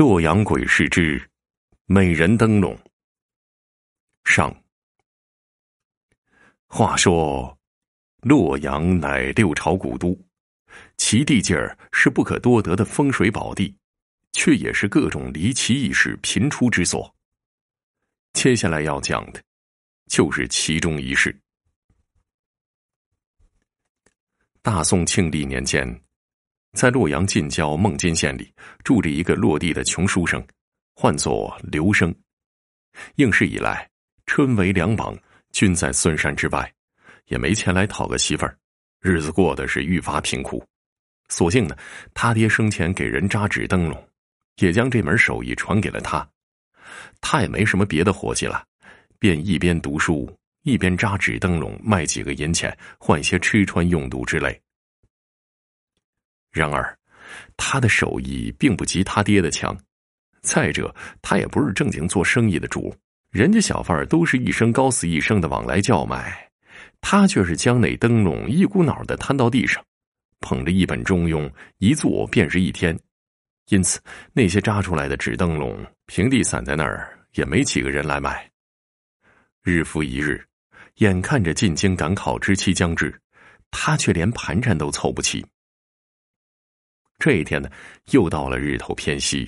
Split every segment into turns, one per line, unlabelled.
洛阳鬼市之美人灯笼。上。话说，洛阳乃六朝古都，其地界儿是不可多得的风水宝地，却也是各种离奇异事频出之所。接下来要讲的，就是其中一事。大宋庆历年间。在洛阳近郊孟津县里，住着一个落地的穷书生，唤作刘生。应试以来，春为两榜，均在孙山之外，也没钱来讨个媳妇儿，日子过得是愈发贫苦。所幸呢，他爹生前给人扎纸灯笼，也将这门手艺传给了他。他也没什么别的活计了，便一边读书，一边扎纸灯笼，卖几个银钱，换些吃穿用度之类。然而，他的手艺并不及他爹的强。再者，他也不是正经做生意的主，人家小贩都是一声高死一声的往来叫卖，他却是将那灯笼一股脑的摊到地上，捧着一本《中庸》，一坐便是一天。因此，那些扎出来的纸灯笼平地散在那儿，也没几个人来买。日复一日，眼看着进京赶考之期将至，他却连盘缠都凑不齐。这一天呢，又到了日头偏西，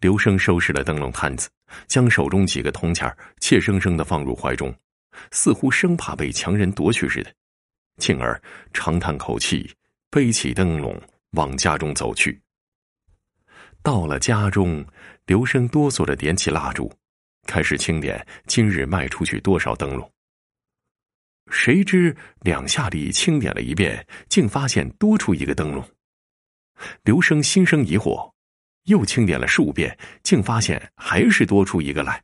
刘生收拾了灯笼摊子，将手中几个铜钱怯生生的放入怀中，似乎生怕被强人夺去似的，进而长叹口气，背起灯笼往家中走去。到了家中，刘生哆嗦着点起蜡烛，开始清点今日卖出去多少灯笼。谁知两下里清点了一遍，竟发现多出一个灯笼。刘生心生疑惑，又清点了数遍，竟发现还是多出一个来。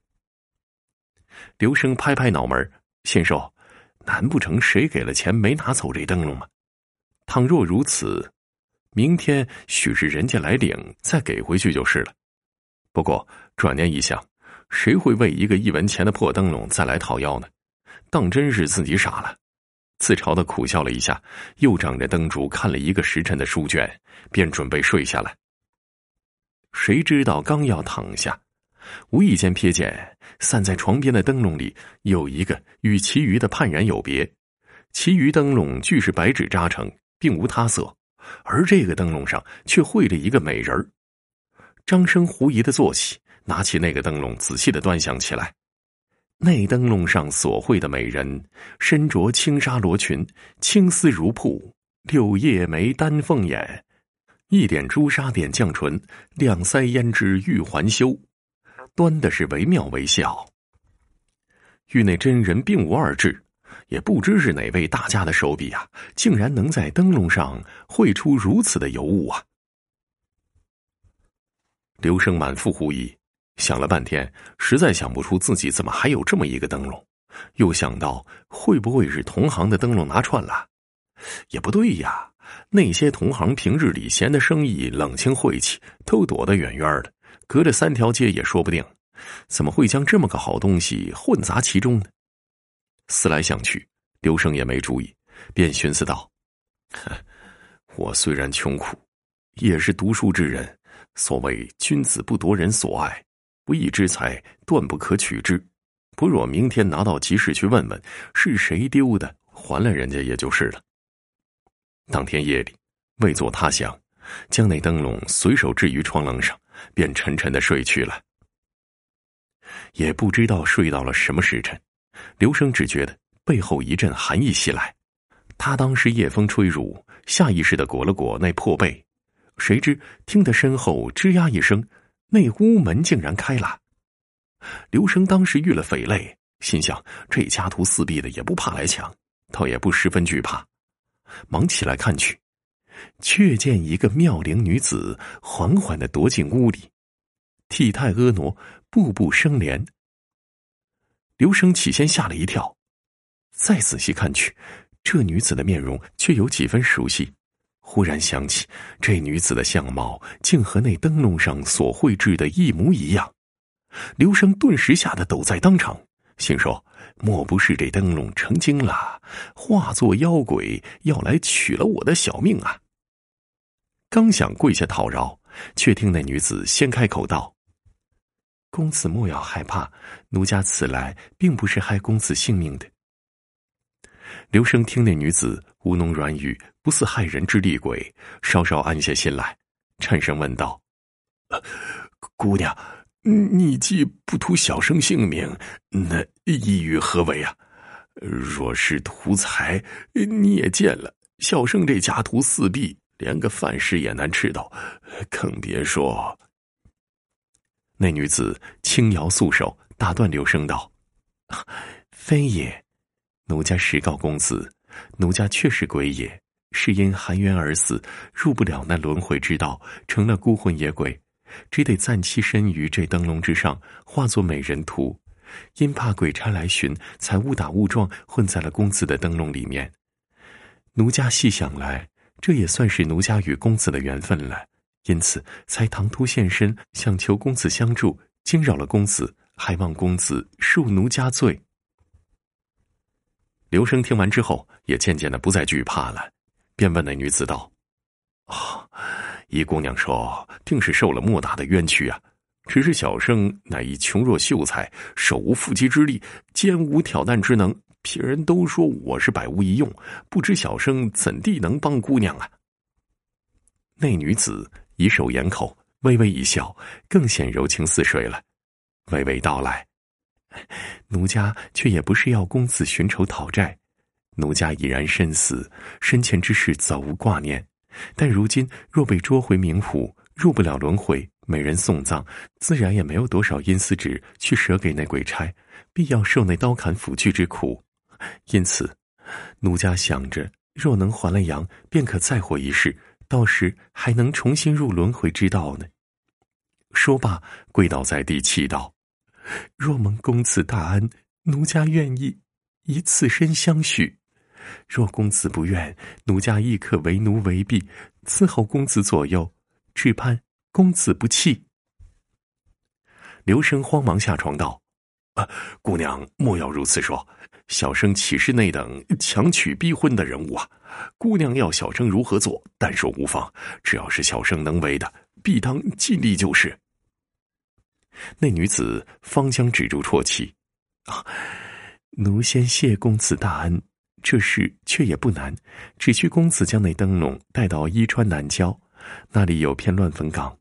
刘生拍拍脑门，心说：“难不成谁给了钱没拿走这灯笼吗？倘若如此，明天许是人家来领，再给回去就是了。”不过转念一想，谁会为一个一文钱的破灯笼再来讨要呢？当真是自己傻了。自嘲的苦笑了一下，又掌着灯烛看了一个时辰的书卷，便准备睡下来。谁知道刚要躺下，无意间瞥见散在床边的灯笼里有一个与其余的判然有别，其余灯笼俱是白纸扎成，并无他色，而这个灯笼上却绘着一个美人儿。张生狐疑的坐起，拿起那个灯笼仔细的端详起来。内灯笼上所绘的美人，身着轻纱罗裙，青丝如瀑，柳叶眉，丹凤眼，一点朱砂点绛唇，两腮胭脂玉环羞，端的是惟妙惟肖。与那真人并无二致，也不知是哪位大家的手笔啊，竟然能在灯笼上绘出如此的尤物啊！刘生满腹狐疑。想了半天，实在想不出自己怎么还有这么一个灯笼。又想到会不会是同行的灯笼拿串了？也不对呀，那些同行平日里闲的生意冷清晦气，都躲得远远的，隔着三条街也说不定。怎么会将这么个好东西混杂其中呢？思来想去，刘生也没注意，便寻思道：“我虽然穷苦，也是读书之人。所谓君子不夺人所爱。”不义之财断不可取之，不若明天拿到集市去问问是谁丢的，还了人家也就是了。当天夜里，未作他想，将那灯笼随手置于窗棱上，便沉沉的睡去了。也不知道睡到了什么时辰，刘生只觉得背后一阵寒意袭来，他当时夜风吹入，下意识的裹了裹那破被，谁知听得身后吱呀一声。那屋门竟然开了，刘生当时遇了匪类，心想这家徒四壁的也不怕来抢，倒也不十分惧怕，忙起来看去，却见一个妙龄女子缓缓的踱进屋里，体态婀娜，步步生莲。刘生起先吓了一跳，再仔细看去，这女子的面容却有几分熟悉。忽然想起，这女子的相貌竟和那灯笼上所绘制的一模一样。刘生顿时吓得抖在当场，心说：莫不是这灯笼成精了，化作妖鬼要来取了我的小命啊？刚想跪下讨饶，却听那女子先开口道：“公子莫要害怕，奴家此来并不是害公子性命的。”刘生听那女子吴侬软语，不似害人之厉鬼，稍稍安下心来，颤声问道：“姑娘，你既不图小生性命，那意欲何为啊？若是图财，你也见了，小生这家徒四壁，连个饭食也难吃到，更别说……”那女子轻摇素手，打断刘生道：“非也。”奴家实告公子，奴家确是鬼也，是因含冤而死，入不了那轮回之道，成了孤魂野鬼，只得暂栖身于这灯笼之上，化作美人图。因怕鬼差来寻，才误打误撞混在了公子的灯笼里面。奴家细想来，这也算是奴家与公子的缘分了，因此才唐突现身，想求公子相助，惊扰了公子，还望公子恕奴家罪。刘生听完之后，也渐渐的不再惧怕了，便问那女子道：“啊，姨姑娘说，定是受了莫大的冤屈啊！只是小生乃一穷弱秀才，手无缚鸡之力，肩无挑担之能，别人都说我是百无一用，不知小生怎地能帮姑娘啊？”那女子以手掩口，微微一笑，更显柔情似水了，娓娓道来。奴家却也不是要公子寻仇讨债，奴家已然身死，生前之事早无挂念。但如今若被捉回冥府，入不了轮回，没人送葬，自然也没有多少阴司纸去舍给那鬼差，必要受那刀砍斧锯之苦。因此，奴家想着，若能还了阳，便可再活一世，到时还能重新入轮回之道呢。说罢，跪倒在地，祈祷。若蒙公子大恩，奴家愿意以此身相许；若公子不愿，奴家亦可为奴为婢，伺候公子左右。只盼公子不弃。刘生慌忙下床道：“啊，姑娘莫要如此说，小生岂是那等强娶逼婚的人物啊？姑娘要小生如何做，但说无妨，只要是小生能为的，必当尽力就是。”那女子方将止住啜泣，奴先谢公子大恩，这事却也不难，只需公子将那灯笼带到伊川南郊，那里有片乱坟岗，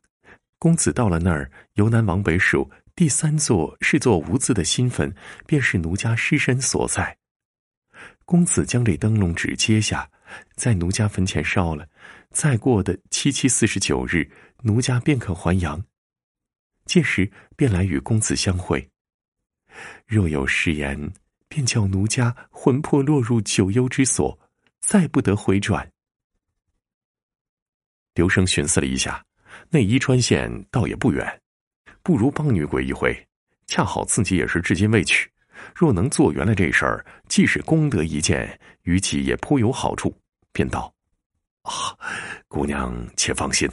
公子到了那儿，由南往北数，第三座是座无字的新坟，便是奴家尸身所在。公子将这灯笼纸揭下，在奴家坟前烧了，再过的七七四十九日，奴家便可还阳。届时便来与公子相会。若有失言，便叫奴家魂魄落入九幽之所，再不得回转。刘生寻思了一下，那伊川县倒也不远，不如帮女鬼一回。恰好自己也是至今未娶，若能做圆了这事儿，既是功德一件，于己也颇有好处。便道：“啊，姑娘且放心，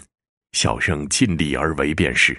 小生尽力而为便是。”